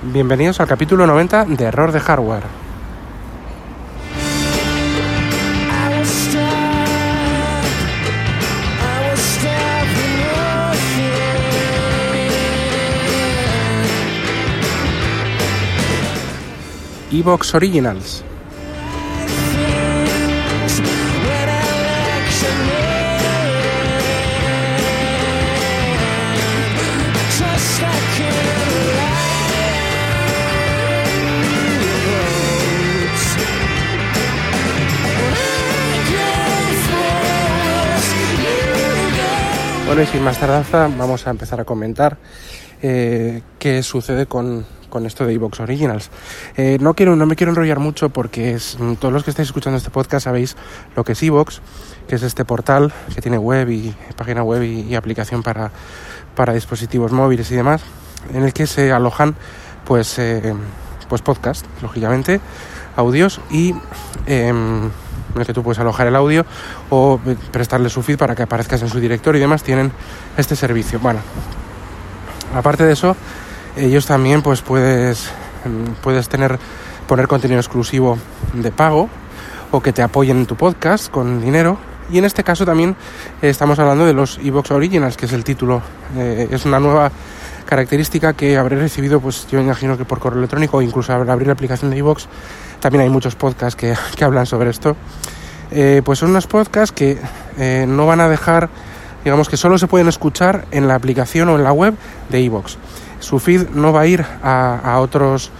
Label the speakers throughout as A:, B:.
A: Bienvenidos al capítulo 90 de Error de Hardware.
B: I was
A: Bueno, y sin más tardanza, vamos a empezar a comentar eh, qué sucede con, con esto de Evox Originals. Eh, no, quiero, no me quiero enrollar mucho porque es, todos los que estáis escuchando este podcast sabéis lo que es Evox, que es este portal que tiene web y página web y, y aplicación para, para dispositivos móviles y demás, en el que se alojan pues, eh, pues podcast, lógicamente, audios y em, en el que tú puedes alojar el audio o eh, prestarle su feed para que aparezcas en su directorio y demás, tienen este servicio. Bueno, aparte de eso, ellos también pues puedes, mm, puedes tener, poner contenido exclusivo de pago o que te apoyen en tu podcast con dinero. Y en este caso también estamos hablando de los Evox Originals, que es el título. Eh, es una nueva característica que habré recibido, pues yo imagino que por correo electrónico o incluso al abrir la aplicación de Evox. También hay muchos podcasts que, que hablan sobre esto. Eh, pues son unos podcasts que eh, no van a dejar, digamos que solo se pueden escuchar en la aplicación o en la web de Evox. Su feed no va a ir a, a otros,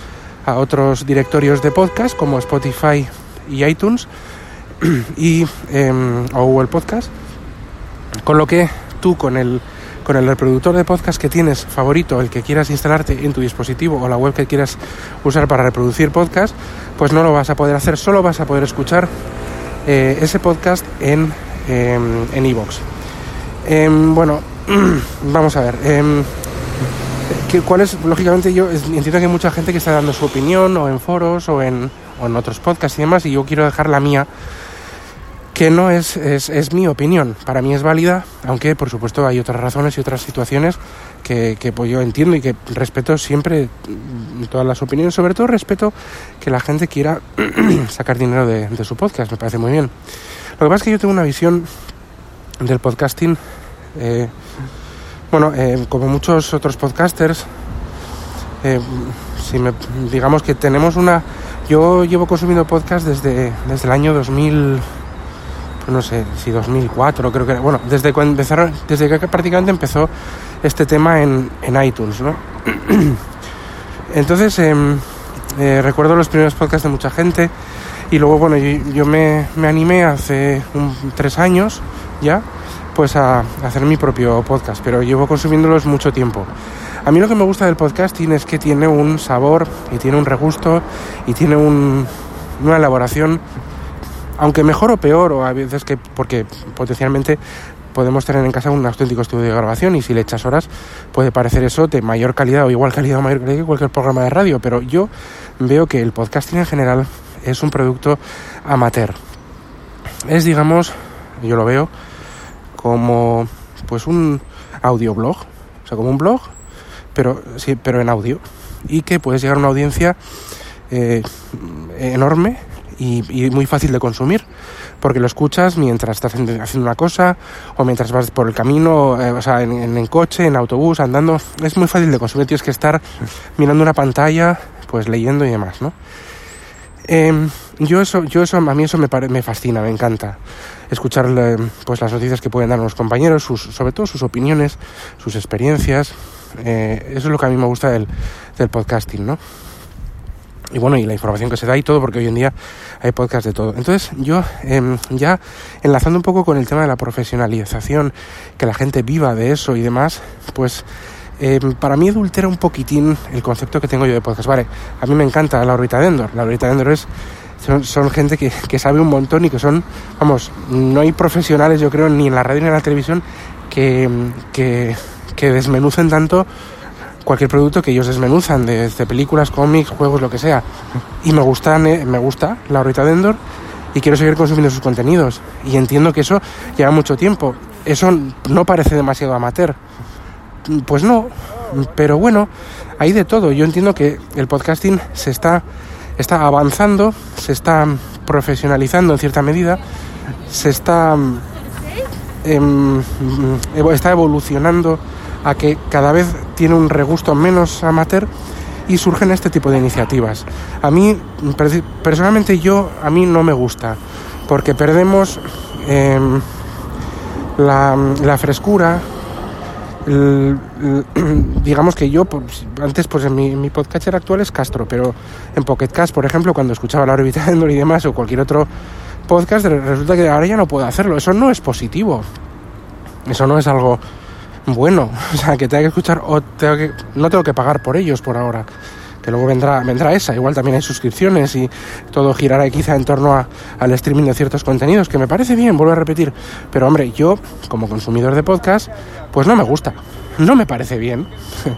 A: a otros directorios de podcast como Spotify y iTunes y, em, o Google Podcast. Con lo que tú con el, con el reproductor de podcast que tienes favorito, el que quieras instalarte en tu dispositivo o la web que quieras usar para reproducir podcast, pues no lo vas a poder hacer, solo vas a poder escuchar eh, ese podcast en em, en. Em, bueno, vamos a ver. que- ¿Cuál es? Lógicamente yo entiendo que hay mucha gente que está dando su opinión o en foros o en, o en otros podcasts y demás y yo quiero dejar la mía que no es, es, es mi opinión. Para mí es válida, aunque por supuesto hay otras razones y otras situaciones que, que pues, yo entiendo y que respeto siempre mm, todas las opiniones. Sobre todo respeto que la gente quiera sacar dinero de, su podcast, me parece muy bien. Lo que pasa es que yo tengo una visión del podcasting, eh, bueno, eh, como muchos otros podcasters, eh, si digamos que tenemos una... Yo llevo consumiendo podcast desde, desde el año 2000, pues no sé, si 2004, creo que era, bueno, desde cuando empezaron, desde que prácticamente empezó este tema en, en iTunes, ¿no? Entonces, em, eh, recuerdo los primeros podcasts de mucha gente y luego, bueno, yo, yo me, me animé hace un- tres años ya, pues a, a hacer mi propio podcast, pero llevo consumiéndolos mucho tiempo. A mí lo que me gusta del podcasting es que tiene un sabor y tiene un regusto y tiene un- una elaboración aunque mejor o peor, o a veces que, porque potencialmente podemos tener en casa un auténtico estudio de grabación y si le echas horas puede parecer eso de mayor calidad o igual calidad o mayor calidad que cualquier programa de radio, pero yo veo que el podcasting en general es un producto amateur. Es, digamos, yo lo veo como pues un audioblog, o sea, como un blog, pero sí, pero en audio y que puedes llegar a una audiencia eh, enorme y, y muy fácil de consumir porque lo escuchas mientras estás en- haciendo una cosa o mientras vas por el camino, eh, o sea, en, coche, en autobús, andando. Es muy fácil de consumir, tienes que estar mirando una pantalla, pues leyendo y demás, ¿no? Em, yo eso, yo eso, a mí eso me, pare- me fascina, me encanta. Escuchar eh, pues las noticias que pueden dar los compañeros, sus, sobre todo sus opiniones, sus experiencias. eh, eso es lo que a mí me gusta del, del podcasting, ¿no? Y bueno, y la información que se da y todo, porque hoy en día hay podcast de todo. Entonces, yo em, ya enlazando un poco con el tema de la profesionalización, que la gente viva de eso y demás, pues em, para mí adultera un poquitín el concepto que tengo yo de podcast. Vale, a mí me encanta la órbita de Endor. La órbita de Endor es son, son gente que, que sabe un montón y que son, vamos, no hay profesionales, yo creo, ni en la radio ni en la televisión que, que, que desmenucen tanto cualquier producto que ellos desmenuzan, desde películas, cómics, juegos, lo que sea. Y me gusta, me gusta la órbita de Endor y quiero seguir consumiendo sus contenidos. Y entiendo que eso lleva mucho tiempo. Eso no parece demasiado amateur. Pues no, pero bueno, hay de todo. Yo entiendo que el podcasting se está, está avanzando, se está profesionalizando en cierta medida, se está, em, evo- está evolucionando a que cada vez tiene un regusto menos amateur y surgen este tipo de iniciativas. A mí, personalmente yo, a mí no me gusta, porque perdemos em, la, frescura, digamos que yo, pues, antes pues en mi, mi podcatcher actual es Castro, pero en Pocket Cast, por ejemplo, cuando escuchaba La órbita de Endor y demás, o cualquier otro podcast, re- resulta que ahora ya no puedo hacerlo. Eso no es positivo. Eso no es algo bueno. O sea, que tenga que escuchar o tengo que, no tengo que pagar por ellos por ahora. Que luego vendrá, vendrá esa. Igual también hay suscripciones y todo girará quizá en torno a- al streaming de ciertos contenidos, que me parece bien, vuelvo a repetir. Pero hombre, yo, como consumidor de podcast, pues no me gusta. No me parece bien.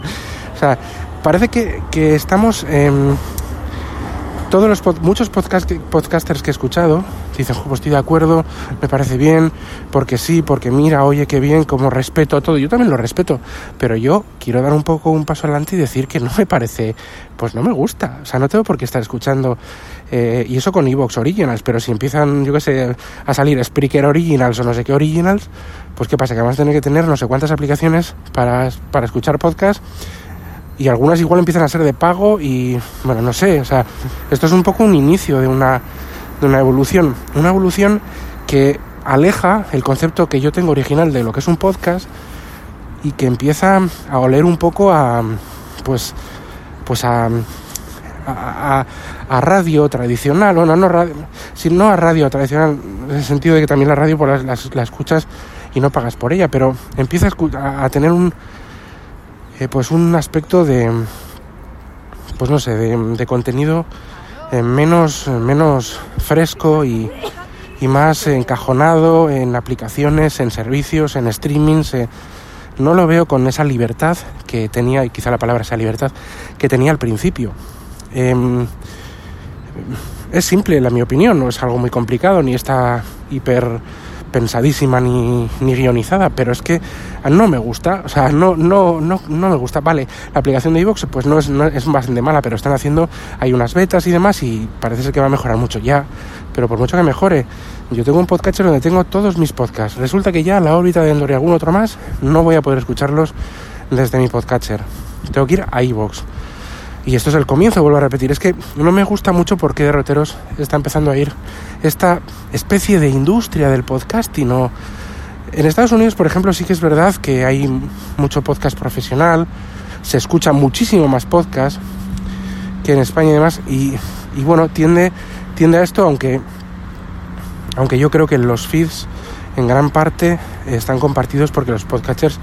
A: o sea, parece que, que estamos... em, todos los pod- muchos podcast, podcasters que he escuchado dicen, "Jo, pues estoy de acuerdo, me parece bien, porque sí, porque mira, oye, qué bien, como respeto todo. Yo también lo respeto, pero yo quiero dar un poco un paso adelante y decir que no me parece, pues no me gusta. O sea, no tengo por qué estar escuchando, eh, y eso con Evox Originals, pero si empiezan, yo qué sé, a salir Spreaker Originals o no sé qué Originals, pues qué pasa, que vamos a tener que tener no sé cuántas aplicaciones para, para escuchar podcast y algunas igual empiezan a ser de pago y bueno no sé o sea esto es un poco un inicio de una de una evolución. Una evolución que aleja el concepto que yo tengo original de lo que es un podcast y que empieza a oler un poco a pues pues a a, a- radio tradicional. O no no radio, no a radio tradicional en el sentido de que también la radio pues, la, la- escuchas y no pagas por ella pero empieza a- a tener un eh, pues un aspecto de pues no sé de, de contenido menos menos fresco y, y más encajonado en aplicaciones en servicios en streamings eh, no lo veo con esa libertad que tenía y quizá la palabra sea libertad que tenía al principio. Em, es simple la mi opinión no es algo muy complicado ni está hiper pensadísima ni, ni guionizada, pero es que no me gusta, o sea, no, no, no, no me gusta. Vale, la aplicación de iVoox pues no es, no es bastante mala, pero están haciendo, hay unas betas y demás y parece ser que va a mejorar mucho ya, pero por mucho que mejore, yo tengo un podcatcher donde tengo todos mis podcasts. Resulta que ya la órbita de Endor y algún otro más no voy a poder escucharlos desde mi podcatcher. Tengo que ir a iVoox. Y esto es el comienzo, vuelvo a repetir. Es que no me gusta mucho porque derroteros está empezando a ir esta especie de industria del podcasting. ¿no? En Estados Unidos, por ejemplo, sí que es verdad que hay mucho podcast profesional, se escucha muchísimo más podcast que en España y demás. Y, y bueno, tiende, tiende a esto, aunque, aunque yo creo que los feeds en gran parte están compartidos porque los podcasters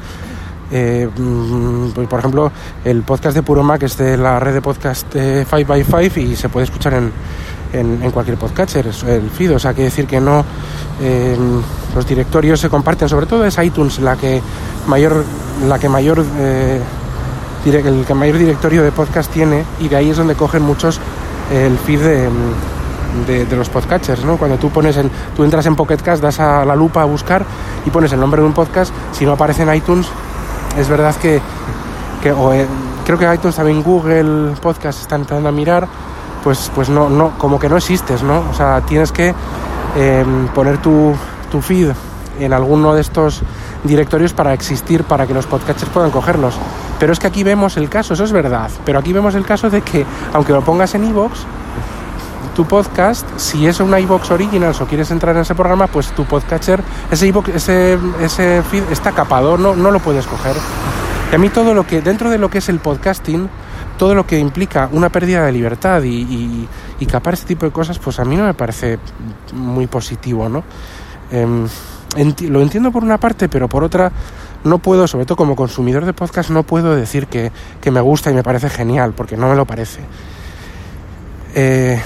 A: eh, mm, pues, por ejemplo, el podcast de Puro Mac es de la red de podcast 5x5 y se puede escuchar en, en, en cualquier podcatcher, el feed, o sea, quiere decir que no eh, los directorios se comparten, sobre todo es iTunes la que mayor, la que mayor eh, el que mayor directorio de podcast tiene y de ahí es donde cogen muchos el feed de, de, de los podcatchers, ¿no? Cuando tú pones el, tú entras en Pocket Cast, das a la lupa a buscar y pones el nombre de un podcast, si no aparece en iTunes, es verdad que, o en- creo que iTunes también Google Podcast están empezando a mirar, pues, pues no, no, como que no existes, ¿no? O sea, tienes que eh, poner tu, tu feed en alguno de estos directorios para existir, para que los podcasters puedan cogerlos. Pero es que aquí vemos el caso, eso es verdad, pero aquí vemos el caso de que, aunque lo pongas en iVoox, tu podcast, si es una iVoox Originals o quieres entrar en ese programa, pues tu podcatcher, ese, iVoox- ese, feed está capado, no, no lo puedes coger. Y a mí todo lo que, dentro de lo que es el podcasting, todo lo que implica una pérdida de libertad y, capar este tipo de cosas, pues a mí no me parece muy positivo, ¿no? Em, lo entiendo por una parte, pero por otra no puedo, sobre todo como consumidor de podcast, no puedo decir que, que me gusta y me parece genial, porque no me lo parece. Eh,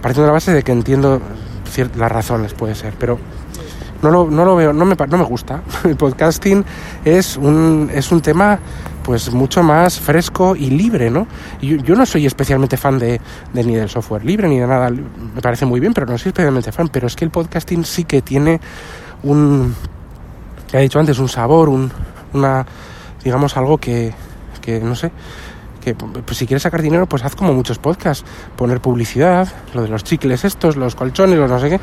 A: partiendo de la base de que entiendo las razones, puede ser, pero no lo, no lo veo, no me, no me gusta. El podcasting es un, es un tema pues mucho más fresco y libre, ¿no? Yo, yo no soy especialmente fan de, ni del software libre ni de nada, me parece muy bien, pero no soy especialmente fan, pero es que el podcasting sí que tiene un, que he dicho antes, un sabor, un, una, digamos, algo que, que no sé, que pues, si quieres sacar dinero, pues haz como muchos podcasts, poner publicidad, lo de los chicles estos, los colchones, los no sé qué,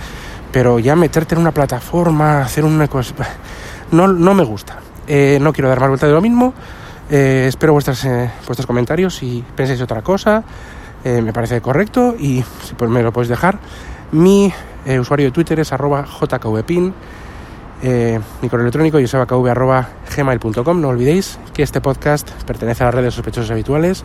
A: pero ya meterte en una plataforma, hacer una cosa, no, no me gusta. Eh, no quiero dar más vuelta de lo mismo. Eh, espero vuestras, eh, vuestros comentarios si pensáis otra cosa. Eh, me parece correcto y si pues me lo podéis dejar. Mi usuario de Twitter es arroba jkvpin. Eh, mi correo electrónico josebakv.gmail.com No olvidéis que este podcast pertenece a la red de sospechosos habituales,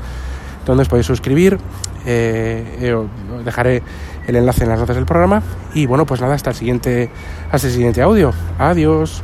A: donde os podéis suscribir. Eh, eh, os dejaré el enlace en las notas del programa. Y bueno, pues nada, hasta el siguiente, hasta el siguiente audio. Adiós.